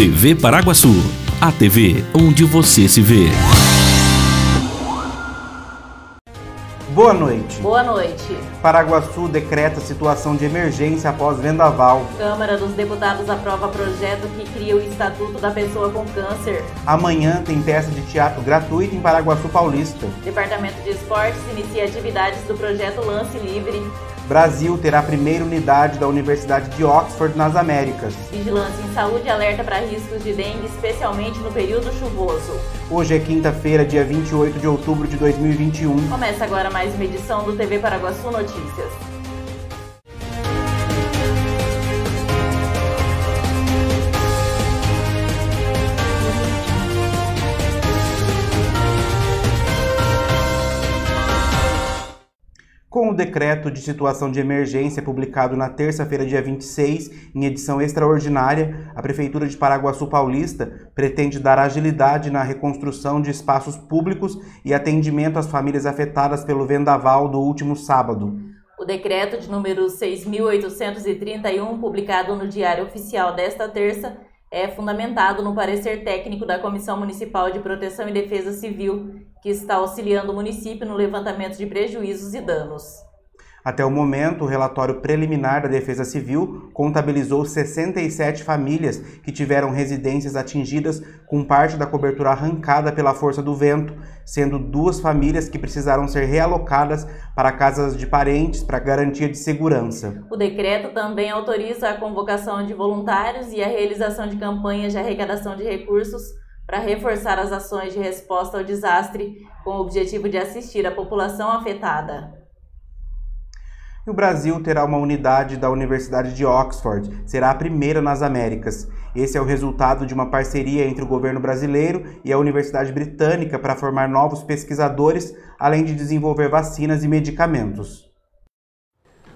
TV Paraguaçu, a TV onde você se vê. Boa noite. Boa noite. Paraguaçu decreta situação de emergência após vendaval. Câmara dos Deputados aprova projeto que cria o Estatuto da Pessoa com Câncer. Amanhã tem peça de teatro gratuita em Paraguaçu Paulista. Departamento de Esportes inicia atividades do projeto Lance Livre. Brasil terá a primeira unidade da Universidade de Oxford nas Américas. Vigilância em Saúde alerta para riscos de dengue, especialmente no período chuvoso. Hoje é quinta-feira, dia 28 de outubro de 2021. Começa agora mais uma edição do TV Paraguaçu Notícias. Com o decreto de situação de emergência publicado na terça-feira, dia 26, em edição extraordinária, a Prefeitura de Paraguaçu Paulista pretende dar agilidade na reconstrução de espaços públicos e atendimento às famílias afetadas pelo vendaval do último sábado. O decreto de número 6.831, publicado no Diário Oficial desta terça, é fundamentado no parecer técnico da Comissão Municipal de Proteção e Defesa Civil, que está auxiliando o município no levantamento de prejuízos e danos. Até o momento, o relatório preliminar da Defesa Civil contabilizou 67 famílias que tiveram residências atingidas com parte da cobertura arrancada pela força do vento, sendo duas famílias que precisaram ser realocadas para casas de parentes para garantia de segurança. O decreto também autoriza a convocação de voluntários e a realização de campanhas de arrecadação de recursos para reforçar as ações de resposta ao desastre com o objetivo de assistir a população afetada. E o Brasil terá uma unidade da Universidade de Oxford, será a primeira nas Américas. Esse é o resultado de uma parceria entre o governo brasileiro e a Universidade Britânica para formar novos pesquisadores, além de desenvolver vacinas e medicamentos.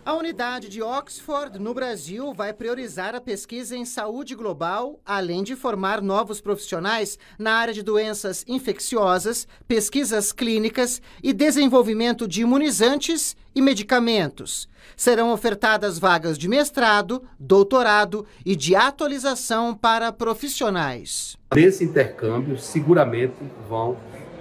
A unidade de Oxford, no Brasil, vai priorizar a pesquisa em saúde global, além de formar novos profissionais na área de doenças infecciosas, pesquisas clínicas e desenvolvimento de imunizantes e medicamentos. Serão ofertadas vagas de mestrado, doutorado e de atualização para profissionais. Nesse intercâmbio, seguramente vão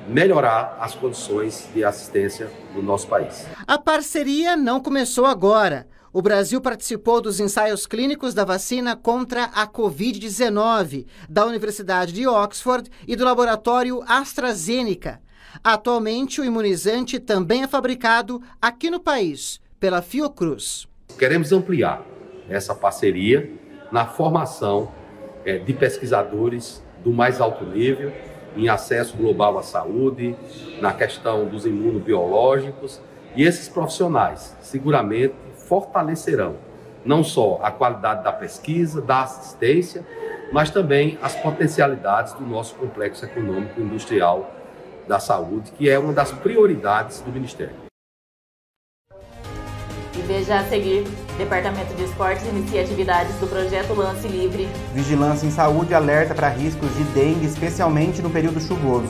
melhorar as condições de assistência no nosso país. A parceria não começou agora. O Brasil participou dos ensaios clínicos da vacina contra a Covid-19 da Universidade de Oxford e do laboratório AstraZeneca. Atualmente, o imunizante também é fabricado aqui no país, pela Fiocruz. Queremos ampliar essa parceria na formação é, de pesquisadores do mais alto nível em acesso global à saúde, na questão dos imunobiológicos, e esses profissionais seguramente fortalecerão não só a qualidade da pesquisa, da assistência, mas também as potencialidades do nosso complexo econômico industrial da saúde, que é uma das prioridades do Ministério. E veja a seguir, Departamento de Esportes inicia atividades do projeto Lance Livre. Vigilância em Saúde alerta para riscos de dengue, especialmente no período chuvoso.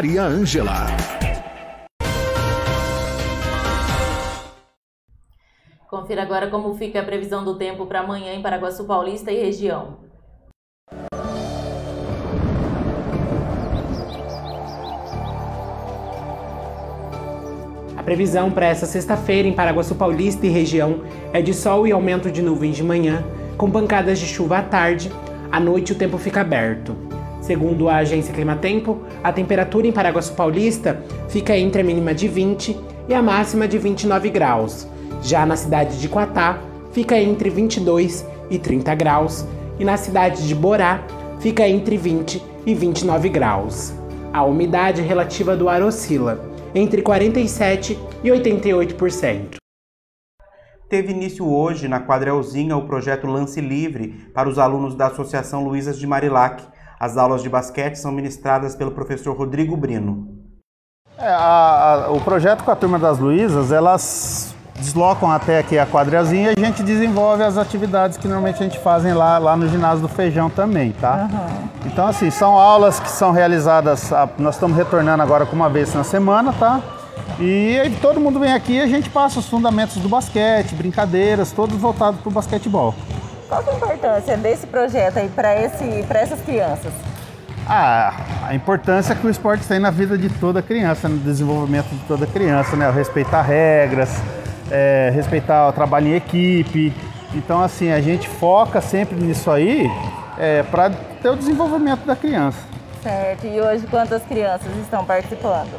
Maria Ângela. Confira agora como fica a previsão do tempo para amanhã em Paraguaçu Paulista e região. A previsão para essa sexta-feira em Paraguaçu Paulista e região é de sol e aumento de nuvens de manhã, com pancadas de chuva à tarde. À noite o tempo fica aberto. Segundo a agência Climatempo, a temperatura em Paraguaçu Paulista fica entre a mínima de 20 e a máxima de 29 graus. Já na cidade de Quatá, fica entre 22 e 30 graus, e na cidade de Borá, fica entre 20 e 29 graus. A umidade relativa do ar oscila entre 47 e 88%. Teve início hoje na Quadrelzinha o projeto Lance Livre para os alunos da Associação Luizas de Marilac. As aulas de basquete são ministradas pelo professor Rodrigo Brino. É, a, a, o projeto com a turma das Luísas, elas deslocam até aqui a quadrilhazinha e a gente desenvolve as atividades que normalmente a gente fazem lá, lá no ginásio do Feijão também, tá? Uhum. Então, assim, são aulas que são realizadas, nós estamos retornando agora com uma vez na semana, tá? E aí todo mundo vem aqui e a gente passa os fundamentos do basquete, brincadeiras, todos voltados para o basquetebol. Qual é a importância desse projeto aí para essas crianças? Ah, a importância que o esporte tem na vida de toda criança, no desenvolvimento de toda criança, né? Respeitar regras, é, respeitar o trabalho em equipe. Então, assim, a gente foca sempre nisso aí é, para ter o desenvolvimento da criança. Certo. E hoje quantas crianças estão participando?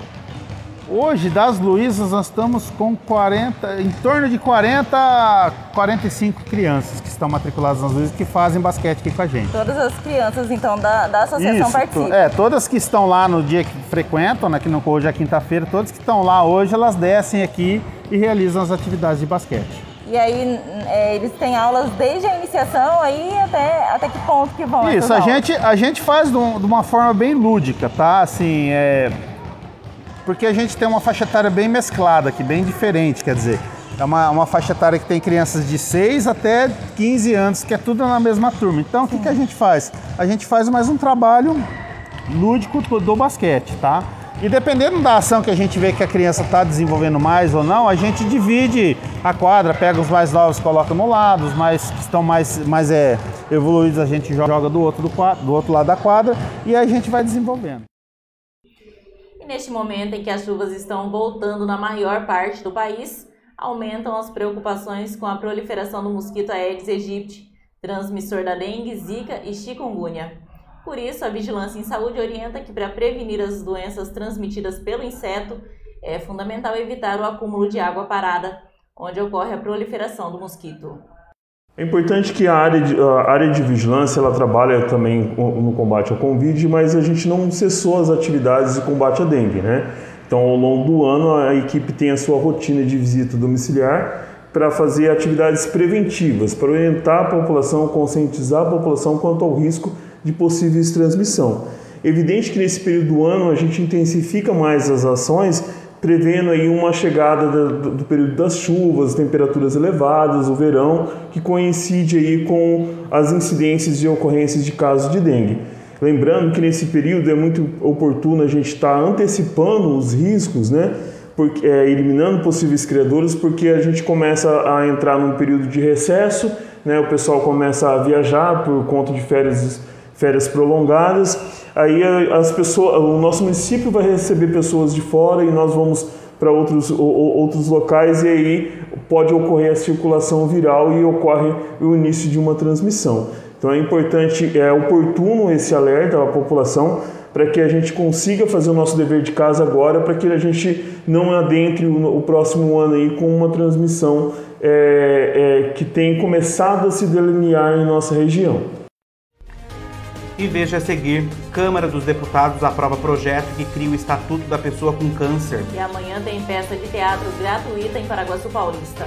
Hoje, das Luísas, nós estamos com 40, em torno de 40 a 45 crianças que estão matriculadas nas Luísas que fazem basquete aqui com a gente. Todas as crianças, então, da, da associação Isso, participam? É, todas que estão lá no dia que frequentam, né, que não, hoje é quinta-feira, todas que estão lá hoje, elas descem aqui e realizam as atividades de basquete. E aí é, eles têm aulas desde a iniciação aí até, até que ponto que vão Isso, a gente, a gente faz de, uma forma bem lúdica, tá? Assim, é, porque a gente tem uma faixa etária bem mesclada aqui, bem diferente, quer dizer. É uma, uma faixa etária que tem crianças de 6 até 15 anos, que é tudo na mesma turma. Então, o que, que a gente faz? A gente faz mais um trabalho lúdico do basquete, tá? E dependendo da ação que a gente vê que a criança está desenvolvendo mais ou não, a gente divide a quadra, pega os mais novos, coloca no lado, os mais que estão mais, mais é, evoluídos a gente joga do outro, do, do outro lado da quadra e aí a gente vai desenvolvendo. Neste momento em que as chuvas estão voltando na maior parte do país, aumentam as preocupações com a proliferação do mosquito Aedes aegypti, transmissor da dengue, zika e chikungunya. Por isso, a Vigilância em Saúde orienta que para prevenir as doenças transmitidas pelo inseto, é fundamental evitar o acúmulo de água parada, onde ocorre a proliferação do mosquito. É importante que a área de, a área de vigilância ela trabalha também no combate ao Covid, mas a gente não cessou as atividades de combate à dengue, né? Então, ao longo do ano, a equipe tem a sua rotina de visita domiciliar para fazer atividades preventivas, para orientar a população, conscientizar a população quanto ao risco de possíveis transmissão. Evidente que nesse período do ano a gente intensifica mais as ações prevendo aí uma chegada do, do, período das chuvas, temperaturas elevadas, o verão, que coincide aí com as incidências e ocorrências de casos de dengue. Lembrando que nesse período é muito oportuno a gente estar tá antecipando os riscos, né? Porque, é, eliminando possíveis criadores, porque a gente começa a entrar num período de recesso, né? o pessoal começa a viajar por conta de férias, férias prolongadas aí as pessoas, o nosso município vai receber pessoas de fora e nós vamos para outros, outros locais e aí pode ocorrer a circulação viral e ocorre o início de uma transmissão. Então é importante, é oportuno esse alerta à população para que a gente consiga fazer o nosso dever de casa agora, para que a gente não adentre o, o próximo ano aí com uma transmissão é, é, que tem começado a se delinear em nossa região. E veja a seguir, Câmara dos Deputados aprova projeto que cria o Estatuto da Pessoa com Câncer. E amanhã tem peça de teatro gratuita em Paraguaçu Paulista.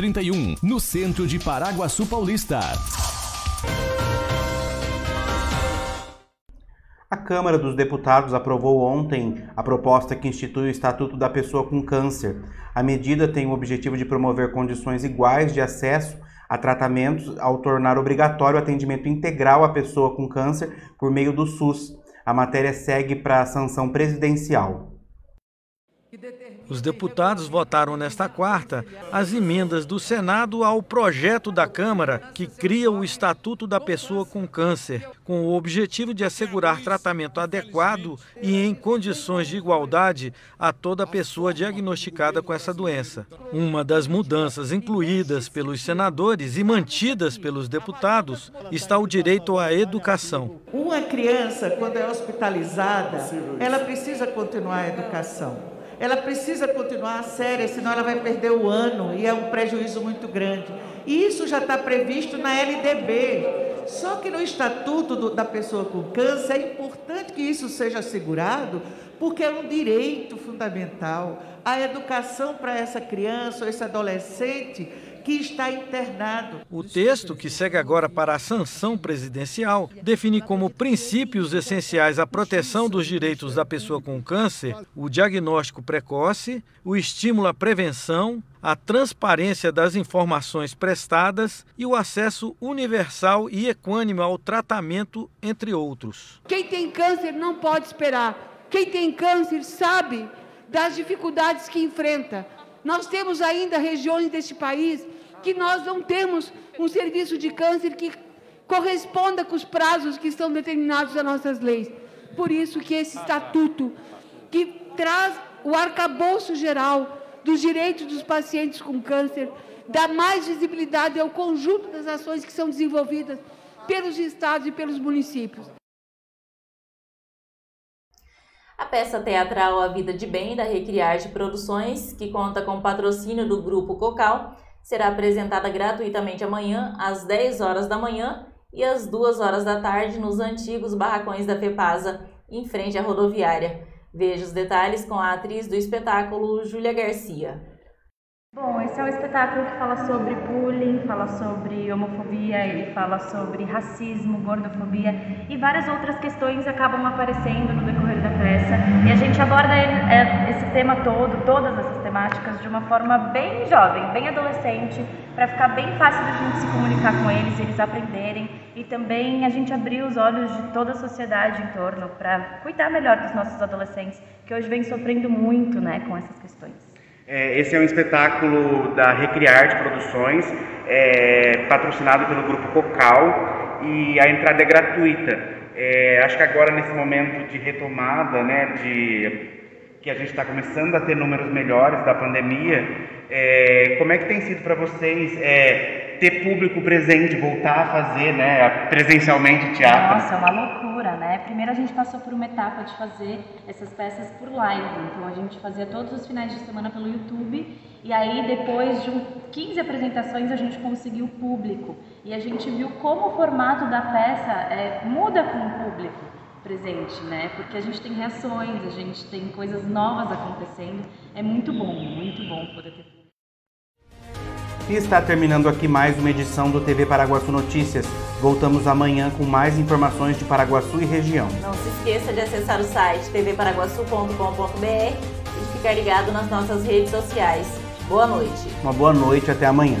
31, no centro de Paraguaçu Paulista. A Câmara dos Deputados aprovou ontem a proposta que institui o Estatuto da Pessoa com Câncer. A medida tem o objetivo de promover condições iguais de acesso a tratamentos ao tornar obrigatório o atendimento integral à pessoa com câncer por meio do SUS. A matéria segue para a sanção presidencial. Os deputados votaram nesta quarta as emendas do Senado ao projeto da Câmara que cria o Estatuto da Pessoa com Câncer, com o objetivo de assegurar tratamento adequado e em condições de igualdade a toda pessoa diagnosticada com essa doença. Uma das mudanças incluídas pelos senadores e mantidas pelos deputados está o direito à educação. Uma criança, quando é hospitalizada, ela precisa continuar a educação ela precisa continuar séria, senão ela vai perder o ano e é um prejuízo muito grande. E isso já está previsto na LDB. Só que no Estatuto do, da Pessoa com Câncer é importante que isso seja assegurado, porque é um direito fundamental. A educação para essa criança ou esse adolescente que está internado. O texto, que segue agora para a sanção presidencial, define como princípios essenciais a proteção dos direitos da pessoa com câncer, o diagnóstico precoce, o estímulo à prevenção, a transparência das informações prestadas e o acesso universal e equânime ao tratamento, entre outros. Quem tem câncer não pode esperar. Quem tem câncer sabe das dificuldades que enfrenta. Nós temos ainda regiões deste país que nós não temos um serviço de câncer que corresponda com os prazos que estão determinados nas nossas leis. Por isso que esse estatuto que traz o arcabouço geral dos direitos dos pacientes com câncer dá mais visibilidade ao conjunto das ações que são desenvolvidas pelos estados e pelos municípios. A peça teatral A Vida de Bem, da Recriarte Produções, que conta com patrocínio do Grupo Cocal, será apresentada gratuitamente amanhã, às 10 horas da manhã e às 2 horas da tarde, nos antigos barracões da FEPASA, em frente à rodoviária. Veja os detalhes com a atriz do espetáculo, Júlia Garcia. É um espetáculo que fala sobre bullying, fala sobre homofobia, ele fala sobre racismo, gordofobia e várias outras questões acabam aparecendo no decorrer da peça. E a gente aborda é, esse tema todo, todas essas temáticas, de uma forma bem jovem, bem adolescente, para ficar bem fácil da gente se comunicar com eles, eles aprenderem e também a gente abrir os olhos de toda a sociedade em torno para cuidar melhor dos nossos adolescentes, que hoje vem sofrendo muito né, com essas questões. É, esse é um espetáculo da Recriarte Produções, é, patrocinado pelo Grupo Cocal e a entrada é gratuita. É, acho que agora nesse momento de retomada, né, de que a gente está começando a ter números melhores da pandemia, é, como é que tem sido para vocês é, ter público presente, voltar a fazer né, presencialmente teatro? Nossa, é uma loucura, né? Primeiro a gente passou por uma etapa de fazer essas peças por live, então a gente fazia todos os finais de semana pelo YouTube e aí depois de 15 apresentações a gente conseguiu público e a gente viu como o formato da peça é, muda com o público presente, né? Porque a gente tem reações, a gente tem coisas novas acontecendo. É muito bom, muito bom poder ter e está terminando aqui mais uma edição do TV Paraguaçu Notícias. Voltamos amanhã com mais informações de Paraguaçu e região. Não se esqueça de acessar o site tvparaguaçu.com.br e ficar ligado nas nossas redes sociais. Boa noite. Uma boa noite, até amanhã.